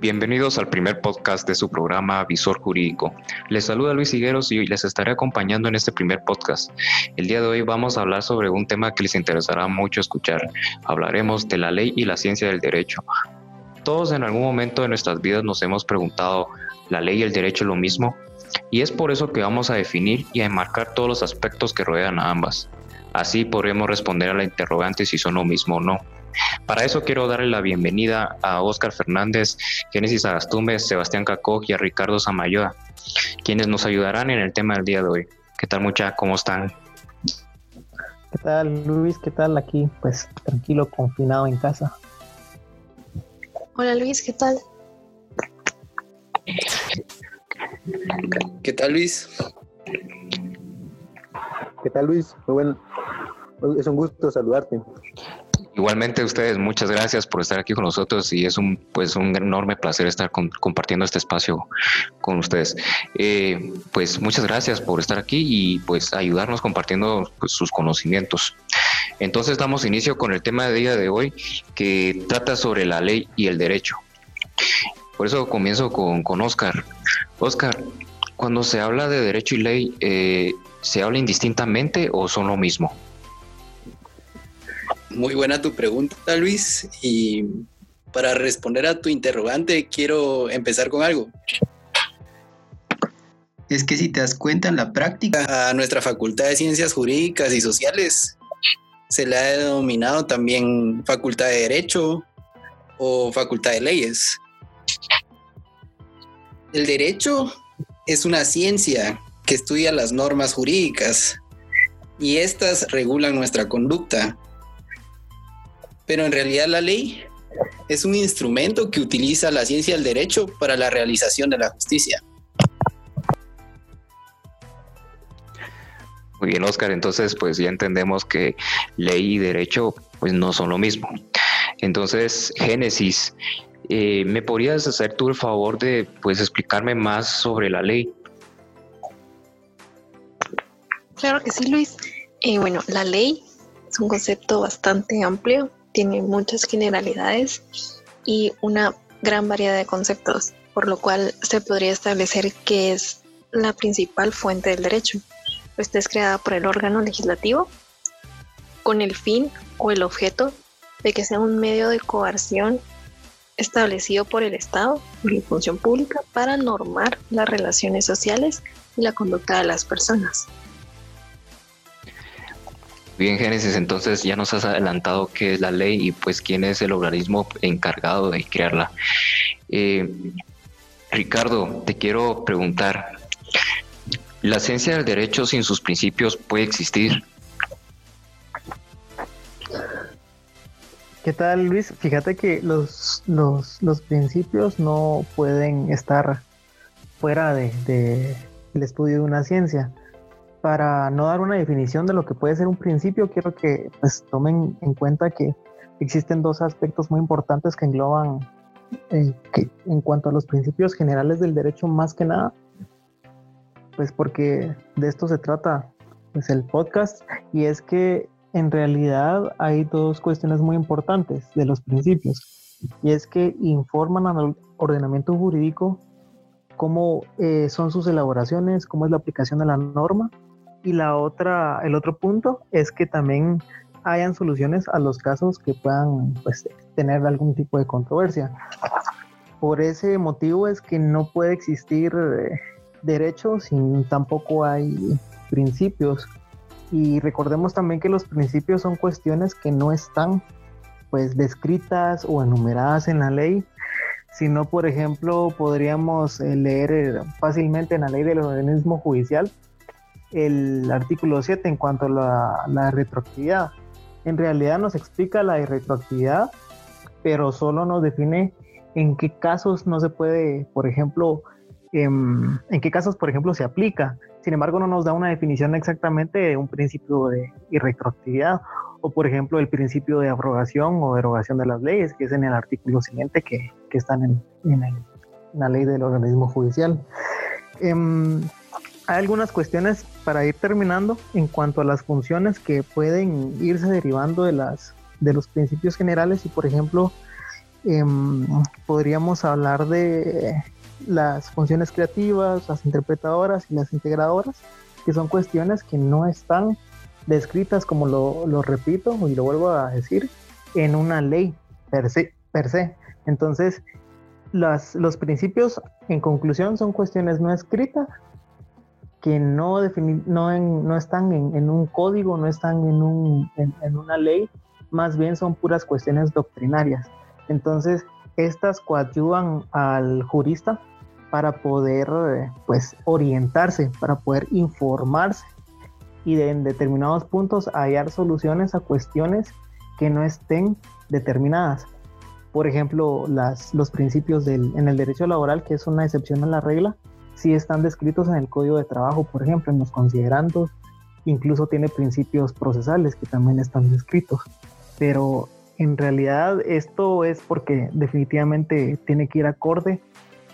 Bienvenidos al primer podcast de su programa Visor Jurídico. Les saluda Luis Higueros y les estaré acompañando en este primer podcast. El día de hoy vamos a hablar sobre un tema que les interesará mucho escuchar. Hablaremos de la ley y la ciencia del derecho. Todos en algún momento de nuestras vidas nos hemos preguntado, ¿la ley y el derecho lo mismo? Y es por eso que vamos a definir y a enmarcar todos los aspectos que rodean a ambas. Así podremos responder a la interrogante si son lo mismo o no. Para eso quiero darle la bienvenida a Óscar Fernández, Génesis Agastume, Sebastián Cacoj y a Ricardo Samayoa, quienes nos ayudarán en el tema del día de hoy. ¿Qué tal mucha? ¿Cómo están? ¿Qué tal Luis? ¿Qué tal aquí? Pues tranquilo, confinado en casa. Hola Luis, ¿qué tal? ¿Qué tal Luis? ¿Qué tal Luis? Muy bueno. Es un gusto saludarte. Igualmente ustedes, muchas gracias por estar aquí con nosotros y es un pues un enorme placer estar compartiendo este espacio con ustedes. Eh, pues muchas gracias por estar aquí y pues ayudarnos compartiendo pues, sus conocimientos. Entonces damos inicio con el tema de día de hoy que trata sobre la ley y el derecho. Por eso comienzo con, con Oscar. Oscar, cuando se habla de derecho y ley, eh, ¿se habla indistintamente o son lo mismo? Muy buena tu pregunta, Luis. Y para responder a tu interrogante, quiero empezar con algo. Es que si te das cuenta en la práctica, a nuestra Facultad de Ciencias Jurídicas y Sociales se le ha denominado también Facultad de Derecho o Facultad de Leyes. El derecho es una ciencia que estudia las normas jurídicas y estas regulan nuestra conducta pero en realidad la ley es un instrumento que utiliza la ciencia del derecho para la realización de la justicia. Muy bien, Oscar. Entonces, pues ya entendemos que ley y derecho pues no son lo mismo. Entonces, Génesis, eh, ¿me podrías hacer tú el favor de pues explicarme más sobre la ley? Claro que sí, Luis. Eh, bueno, la ley es un concepto bastante amplio tiene muchas generalidades y una gran variedad de conceptos, por lo cual se podría establecer que es la principal fuente del derecho. Esta es creada por el órgano legislativo con el fin o el objeto de que sea un medio de coerción establecido por el Estado, por la función pública, para normar las relaciones sociales y la conducta de las personas. Bien, Génesis, entonces ya nos has adelantado qué es la ley y pues quién es el organismo encargado de crearla. Eh, Ricardo, te quiero preguntar, ¿la ciencia del derecho sin sus principios puede existir? ¿Qué tal, Luis? Fíjate que los, los, principios no pueden estar fuera de, de, del estudio de una ciencia para no dar una definición de lo que puede ser un principio, quiero que pues, tomen en cuenta que existen dos aspectos muy importantes que engloban eh, en cuanto a los principios generales del derecho más que nada, pues porque de esto se trata pues, el podcast. Y es que en realidad hay dos cuestiones muy importantes de los principios. Y es que informan al ordenamiento jurídico cómo eh, son sus elaboraciones, cómo es la aplicación de la norma y la otra, el otro punto es que también hayan soluciones a los casos que puedan pues, tener algún tipo de controversia. Por ese motivo es que no puede existir eh, derecho sin tampoco hay principios. Y recordemos también que los principios son cuestiones que no están pues descritas o enumeradas en la ley, sino por ejemplo podríamos eh, leer eh, fácilmente en la ley del organismo judicial el artículo 7 en cuanto a la, retroactividad. En realidad nos explica la retroactividad, pero solo nos define en qué casos no se puede, por ejemplo, em, en, qué casos, por ejemplo, se aplica. Sin embargo, no nos da una definición exactamente de un principio de retroactividad o, por ejemplo, el principio de abrogación o derogación de las leyes, que es en el artículo siguiente que, que están en, en, la ley del organismo judicial. Em, hay algunas cuestiones para ir terminando en cuanto a las funciones que pueden irse derivando de las de los principios generales y por ejemplo em, podríamos hablar de las funciones creativas, las interpretadoras y las integradoras, que son cuestiones que no están descritas, como lo, repito y lo vuelvo a decir, en una ley per se. Per se. Entonces, las, los principios, en conclusión, son cuestiones no escritas que no, están en, un código, no están en, un, en, una ley, más bien son puras cuestiones doctrinarias. Entonces, estas coadyuvan al jurista para poder pues orientarse, para poder informarse y en determinados puntos hallar soluciones a cuestiones que no estén determinadas. Por ejemplo, los principios en el derecho laboral, que es una excepción a la regla, sí están descritos en el código de trabajo, por ejemplo, en los considerandos, incluso tiene principios procesales que también están descritos. Pero en realidad esto es porque definitivamente tiene que ir acorde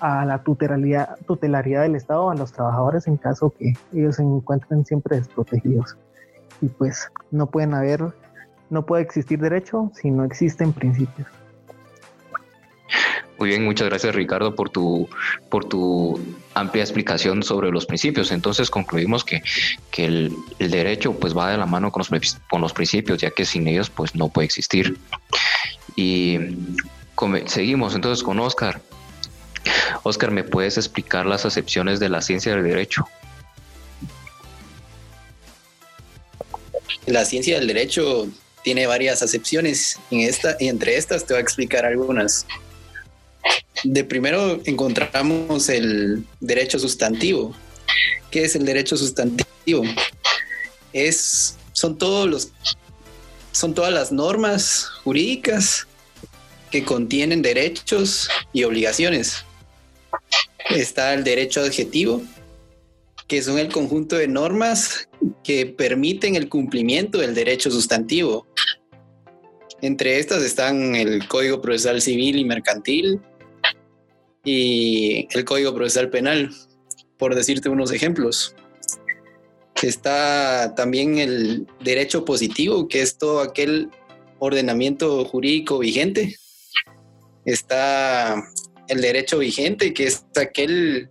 a la tutelaridad, del Estado a los trabajadores en caso que ellos se encuentren siempre desprotegidos. Y pues no pueden haber, no puede existir derecho si no existen principios. Muy bien, muchas gracias Ricardo por tu, por tu amplia explicación sobre los principios. Entonces concluimos que, que el, derecho pues va de la mano con los, con los principios, ya que sin ellos pues no puede existir. Y seguimos entonces con Oscar. Oscar, ¿me puedes explicar las acepciones de la ciencia del derecho? La ciencia del derecho tiene varias acepciones. En esta, y entre estas te voy a explicar algunas. De primero encontramos el derecho sustantivo. ¿Qué es el derecho sustantivo? Es, son todos los, son todas las normas jurídicas que contienen derechos y obligaciones. Está el derecho adjetivo, que son el conjunto de normas que permiten el cumplimiento del derecho sustantivo. Entre estas están el Código Procesal Civil y Mercantil, y el Código Procesal Penal, por decirte unos ejemplos. Está también el derecho positivo, que es todo aquel ordenamiento jurídico vigente. Está el derecho vigente, que es aquel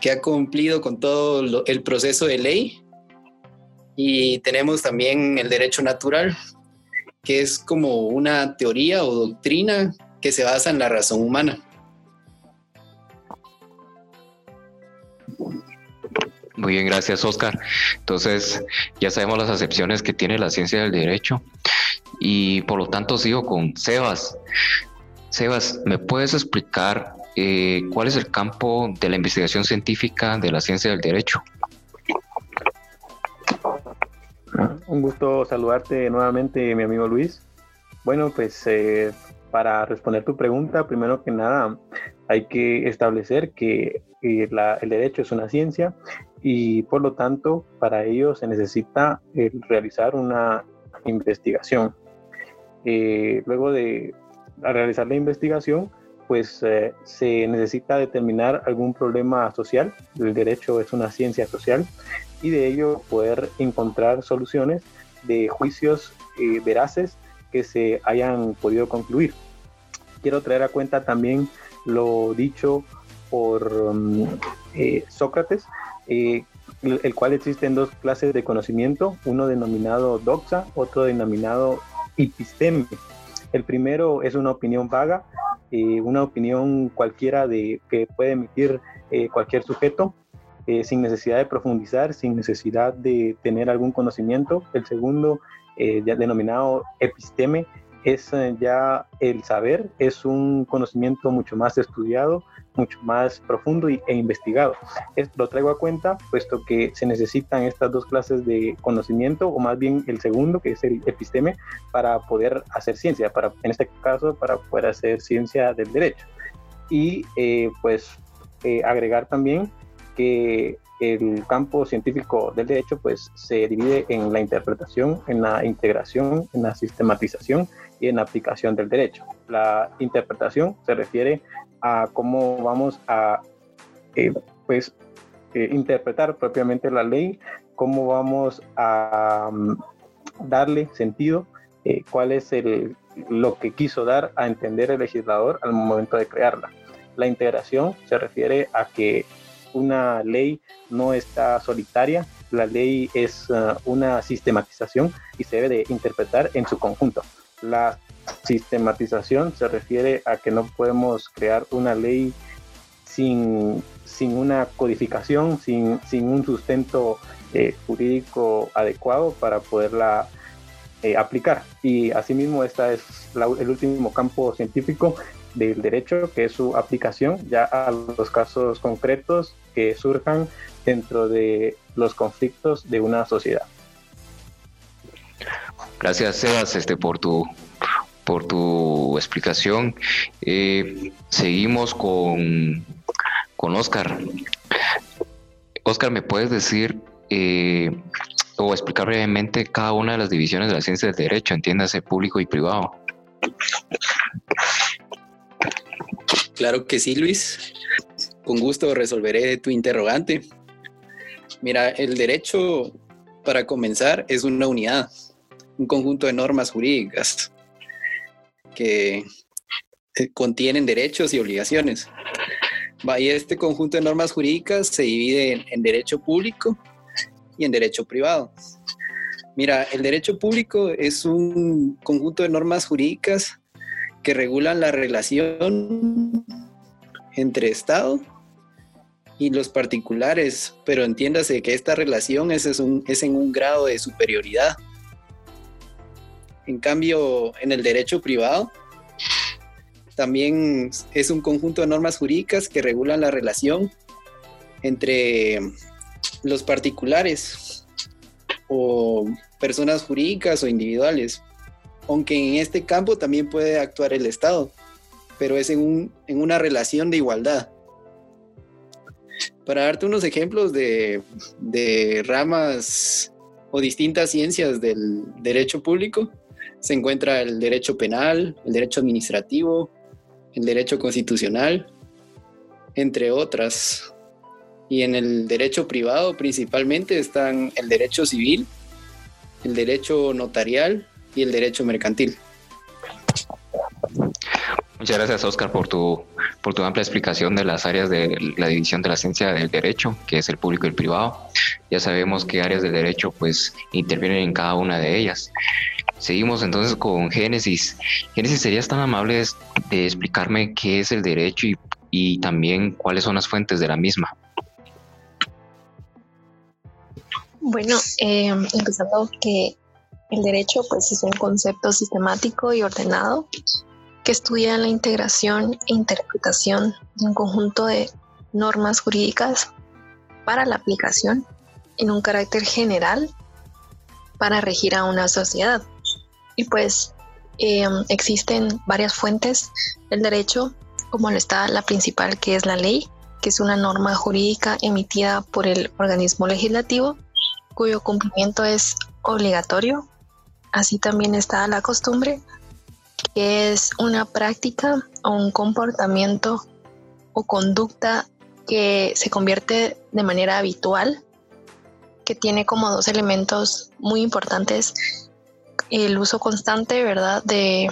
que ha cumplido con todo el proceso de ley. Y tenemos también el derecho natural, que es como una teoría o doctrina que se basa en la razón humana. Muy bien, gracias Oscar. Entonces, ya sabemos las acepciones que tiene la ciencia del derecho y por lo tanto sigo con Sebas. Sebas, ¿me puedes explicar eh, cuál es el campo de la investigación científica de la ciencia del derecho? Un gusto saludarte nuevamente, mi amigo Luis. Bueno, pues eh, para responder tu pregunta, primero que nada, hay que establecer que eh, el derecho es una ciencia y por lo tanto para ello se necesita eh, realizar una investigación. Eh, luego de realizar la investigación, pues se necesita determinar algún problema social. El derecho es una ciencia social y de ello poder encontrar soluciones de juicios veraces que se hayan podido concluir. Quiero traer a cuenta también lo dicho por um, eh, Sócrates, eh, el cual existen dos clases de conocimiento, uno denominado doxa, otro denominado episteme. El primero es una opinión vaga, eh, una opinión cualquiera de que puede emitir cualquier sujeto, sin necesidad de profundizar, sin necesidad de tener algún conocimiento. El segundo, denominado episteme, es eh, ya el saber, es un conocimiento mucho más estudiado, mucho más profundo e investigado. Esto lo traigo a cuenta, puesto que se necesitan estas dos clases de conocimiento, o más bien el segundo, que es el episteme, para poder hacer ciencia, para, en este caso, para poder hacer ciencia del derecho. Y eh, pues eh, agregar también que el campo científico del derecho pues se divide en la interpretación, en la integración, en la sistematización y en la aplicación del derecho. La interpretación se refiere a cómo vamos a eh, pues eh, interpretar propiamente la ley, cómo vamos a mm, darle sentido, eh, cuál es el lo que quiso dar a entender el legislador al momento de crearla. La integración se refiere a que una ley no está solitaria, la ley es uh, una sistematización y se debe de interpretar en su conjunto. La sistematización se refiere a que no podemos crear una ley sin, sin una codificación, sin, sin un sustento eh, jurídico adecuado para poderla eh, aplicar. Y asimismo, este es el último campo científico del derecho, que es su aplicación ya a los casos concretos que surjan dentro de los conflictos de una sociedad. Gracias, Sebas, este, por tu por tu explicación. Eh, seguimos con, con Oscar. Oscar, ¿me puedes decir eh, o explicar brevemente cada una de las divisiones de la ciencia del derecho, entiéndase público y privado? Claro que sí, Luis. Con gusto resolveré tu interrogante. Mira, el derecho, para comenzar, es una unidad, un conjunto de normas jurídicas que eh, contienen derechos y obligaciones. Y este conjunto de normas jurídicas se divide en, derecho público y en derecho privado. Mira, el derecho público es un conjunto de normas jurídicas que regulan la relación entre Estado y los particulares, pero entiéndase que esta relación es, es en un grado de superioridad. En cambio, en el derecho privado, también es un conjunto de normas jurídicas que regulan la relación entre los particulares o personas jurídicas o individuales, aunque en este campo también puede actuar el Estado, pero es en, una relación de igualdad. Para darte unos ejemplos de, de ramas o distintas ciencias del derecho público, se encuentra el derecho penal, el derecho administrativo, el derecho constitucional, entre otras. Y en el derecho privado principalmente están el derecho civil, el derecho notarial y el derecho mercantil. Muchas gracias, Oscar, por tu, por tu amplia explicación de las áreas de la división de la ciencia del derecho, que es el público y el privado. Ya sabemos qué áreas del derecho pues intervienen en cada una de ellas. Seguimos entonces con Génesis. Génesis, ¿serías tan amable de explicarme qué es el derecho y, también cuáles son las fuentes de la misma? Bueno, eh, empezando que el derecho pues es un concepto sistemático y ordenado que estudia la integración e interpretación de un conjunto de normas jurídicas para la aplicación en un carácter general para regir a una sociedad. Y pues em, existen varias fuentes del derecho, como lo está la principal, que es la ley, que es una norma jurídica emitida por el organismo legislativo, cuyo cumplimiento es obligatorio. Así también está la costumbre, que es una práctica o un comportamiento o conducta que se convierte de manera habitual, que tiene como dos elementos muy importantes el uso constante, ¿verdad?, de,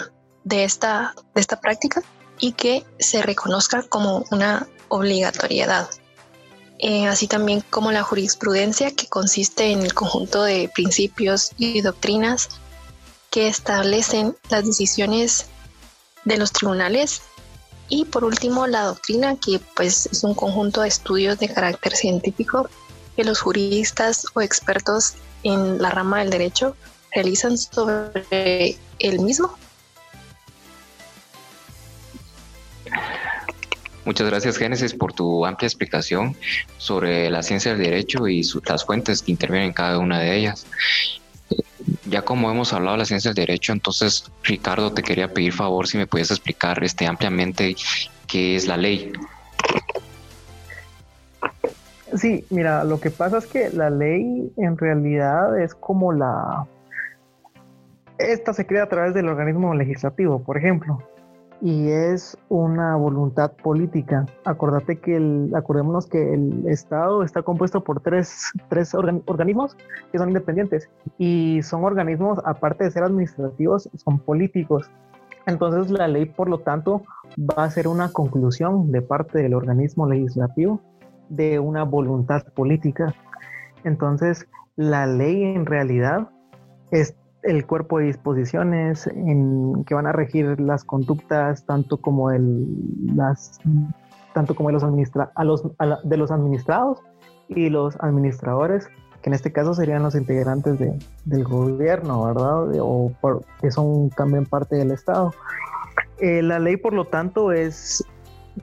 esta, de esta práctica y que se reconozca como una obligatoriedad. Eh, así también como la jurisprudencia, que consiste en el conjunto de principios y doctrinas que establecen las decisiones de los tribunales. Y por último, la doctrina, que pues es un conjunto de estudios de carácter científico que los juristas o expertos en la rama del derecho realizan sobre el mismo. Muchas gracias, Génesis, por tu amplia explicación sobre la ciencia del derecho y las fuentes que intervienen en cada una de ellas. Ya como hemos hablado de la ciencia del derecho, entonces, Ricardo, te quería pedir favor si me puedes explicar este, ampliamente qué es la ley. Sí, mira, lo que pasa es que la ley en realidad es como la, esta se crea a través del organismo legislativo, por ejemplo, y es una voluntad política. Acordate que el, acordémonos que el Estado está compuesto por tres, tres organismos que son independientes y son organismos, aparte de ser administrativos, son políticos. Entonces la ley, por lo tanto, va a ser una conclusión de parte del organismo legislativo de una voluntad política. Entonces, la ley en realidad es el cuerpo de disposiciones que van a regir las conductas tanto como el las tanto como los administra a los de los administrados y los administradores que en este caso serían los integrantes de, del gobierno verdad o que son también parte del estado. Eh, la ley por lo tanto es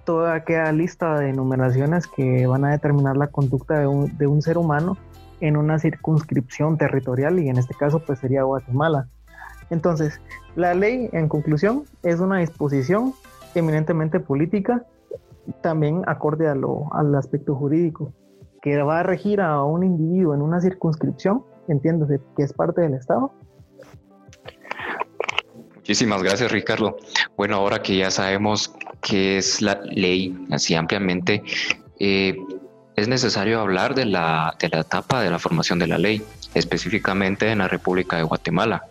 toda aquella lista de enumeraciones que van a determinar la conducta de un, de un ser humano en una circunscripción territorial y en este caso pues sería Guatemala. Entonces, la ley en conclusión es una disposición eminentemente política, también acorde a lo, al aspecto jurídico, que va a regir a un individuo en una circunscripción, entiéndase, que es parte del Estado. Muchísimas gracias, Ricardo. Bueno, ahora que ya sabemos qué es la ley así ampliamente, eh, es necesario hablar de la, de la etapa de la formación de la ley, específicamente en la República de Guatemala.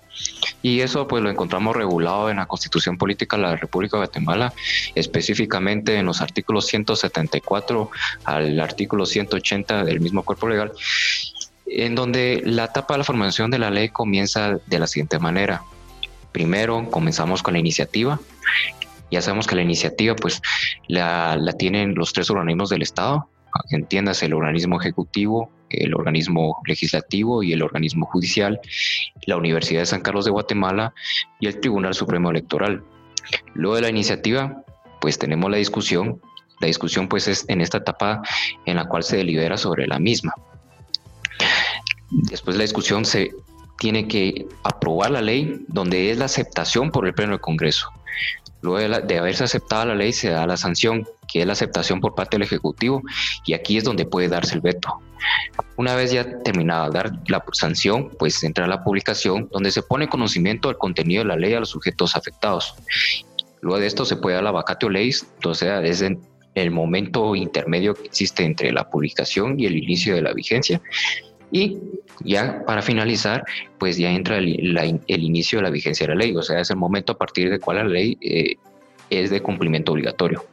Y eso pues lo encontramos regulado en la Constitución Política de la República de Guatemala, específicamente en los artículos 174 al artículo 180 del mismo cuerpo legal, en donde la etapa de la formación de la ley comienza de la siguiente manera. Primero comenzamos con la iniciativa. Ya sabemos que la iniciativa pues la, la tienen los tres organismos del Estado, entiendas el organismo ejecutivo, el organismo legislativo y el organismo judicial, la Universidad de San Carlos de Guatemala y el Tribunal Supremo Electoral. Luego de la iniciativa, pues tenemos la discusión. La discusión pues es en esta etapa en la cual se delibera sobre la misma. Después de la discusión se tiene que aprobar la ley donde es la aceptación por el Pleno del Congreso. Luego de, haberse aceptada la ley se da la sanción, que es la aceptación por parte del Ejecutivo, y aquí es donde puede darse el veto. Una vez ya terminada dar la sanción, pues entra la publicación donde se pone conocimiento del contenido de la ley a los sujetos afectados. Luego de esto se puede dar la vacatio leyes, entonces desde el momento intermedio que existe entre la publicación y el inicio de la vigencia. Y ya para finalizar, pues ya entra el, inicio de la vigencia de la ley, o sea, es el momento a partir de cual la ley eh, es de cumplimiento obligatorio.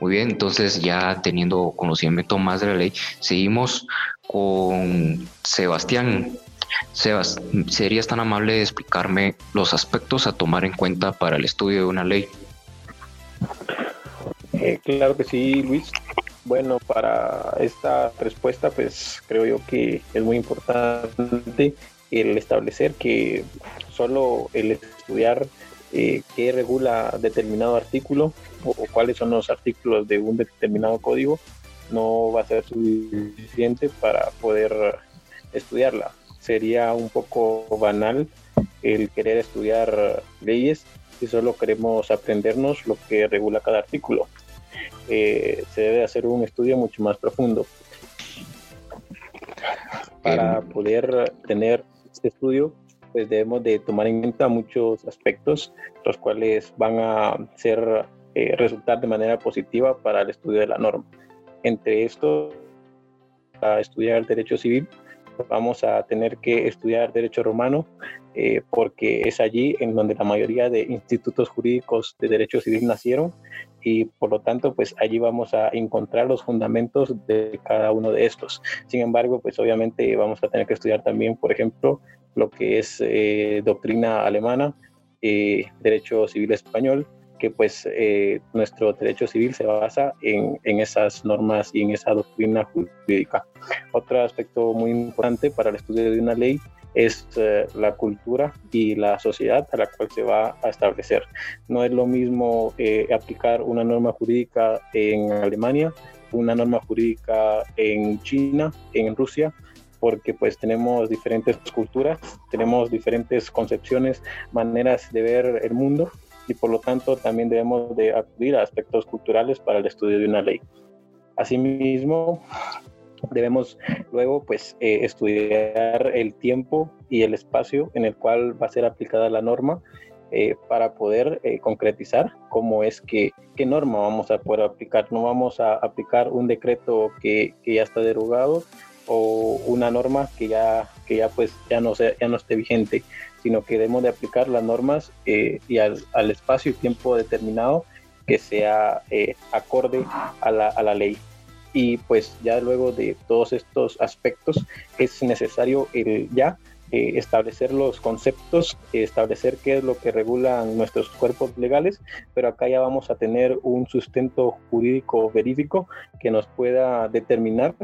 Muy bien, entonces ya teniendo conocimiento más de la ley, seguimos con Sebastián. Sebas, ¿serías tan amable de explicarme los aspectos a tomar en cuenta para el estudio de una ley? Eh, claro que sí, Luis. Bueno, para esta respuesta, pues creo yo que es muy importante el establecer que solo el estudiar eh, qué regula determinado artículo o, cuáles son los artículos de un determinado código no va a ser suficiente para poder estudiarla. Sería un poco banal el querer estudiar leyes si solo queremos aprendernos lo que regula cada artículo. Eh, se debe hacer un estudio mucho más profundo. Para poder tener este estudio, pues debemos de tomar en cuenta muchos aspectos, los cuales van a ser eh, resultar de manera positiva para el estudio de la norma. Entre estos, para estudiar el derecho civil, vamos a tener que estudiar derecho romano, eh, porque es allí en donde la mayoría de institutos jurídicos de derecho civil nacieron y por lo tanto pues allí vamos a encontrar los fundamentos de cada uno de estos. Sin embargo pues obviamente vamos a tener que estudiar también por ejemplo lo que es eh, doctrina alemana, eh, derecho civil español, que pues eh, nuestro derecho civil se basa en, en, esas normas y en esa doctrina jurídica. Otro aspecto muy importante para el estudio de una ley es eh, la cultura y la sociedad a la cual se va a establecer. No es lo mismo aplicar una norma jurídica en Alemania, una norma jurídica en China, en Rusia, porque pues tenemos diferentes culturas, tenemos diferentes concepciones, maneras de ver el mundo y por lo tanto también debemos de acudir a aspectos culturales para el estudio de una ley. Asimismo, debemos luego pues eh, estudiar el tiempo y el espacio en el cual va a ser aplicada la norma eh, para poder eh, concretizar cómo es que qué norma vamos a poder aplicar. No vamos a aplicar un decreto que, que ya está derogado o una norma que ya, que ya pues ya no, sea, ya no esté vigente, sino que debemos de aplicar las normas eh, y al, espacio y tiempo determinado que sea eh, acorde a la, a la ley. Y pues ya luego de todos estos aspectos es necesario el ya eh, establecer los conceptos, establecer qué es lo que regulan nuestros cuerpos legales, pero acá ya vamos a tener un sustento jurídico verídico que nos pueda determinar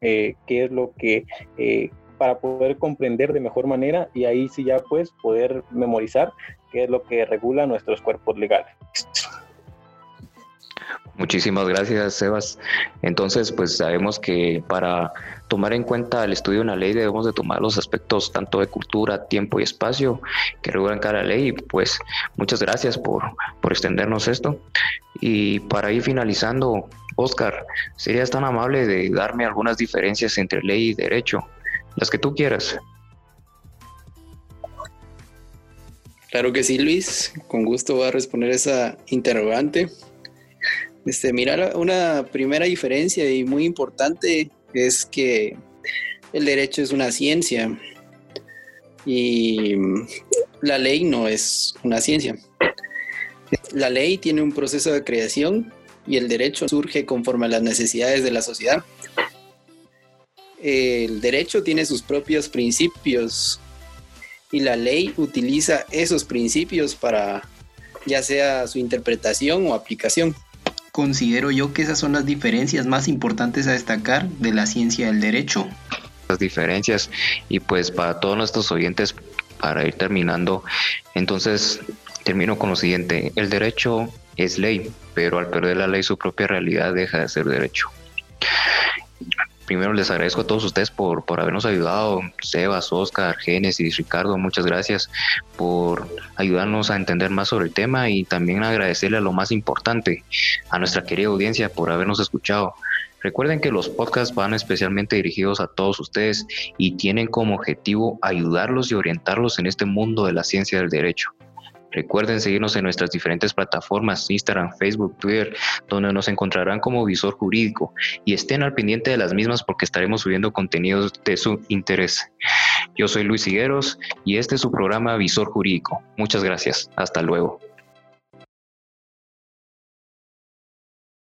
eh, qué es lo que eh, para poder comprender de mejor manera y ahí sí ya pues poder memorizar qué es lo que regula nuestros cuerpos legales. Muchísimas gracias, Sebas. Entonces, pues sabemos que para tomar en cuenta el estudio de una ley debemos de tomar los aspectos tanto de cultura, tiempo y espacio que regulan cada ley. Pues muchas gracias por, por extendernos esto. Y para ir finalizando, Oscar, ¿serías tan amable de darme algunas diferencias entre ley y derecho? Las que tú quieras. Claro que sí, Luis. Con gusto voy a responder esa interrogante. Este, mira, una primera diferencia y muy importante es que el derecho es una ciencia y la ley no es una ciencia. La ley tiene un proceso de creación y el derecho surge conforme a las necesidades de la sociedad. El derecho tiene sus propios principios y la ley utiliza esos principios para ya sea su interpretación o aplicación considero yo que esas son las diferencias más importantes a destacar de la ciencia del derecho. Las diferencias y pues para todos nuestros oyentes, para ir terminando, entonces termino con lo siguiente, el derecho es ley, pero al perder la ley su propia realidad deja de ser derecho primero les agradezco a todos ustedes por, por habernos ayudado, Sebas, Oscar, Génesis, Ricardo, muchas gracias por ayudarnos a entender más sobre el tema y también agradecerle a lo más importante, a nuestra querida audiencia por habernos escuchado. Recuerden que los podcasts van especialmente dirigidos a todos ustedes y tienen como objetivo ayudarlos y orientarlos en este mundo de la ciencia del derecho. Recuerden seguirnos en nuestras diferentes plataformas, Instagram, Facebook, Twitter, donde nos encontrarán como Visor Jurídico y estén al pendiente de las mismas porque estaremos subiendo contenidos de su interés. Yo soy Luis Higueros y este es su programa Visor Jurídico. Muchas gracias. Hasta luego.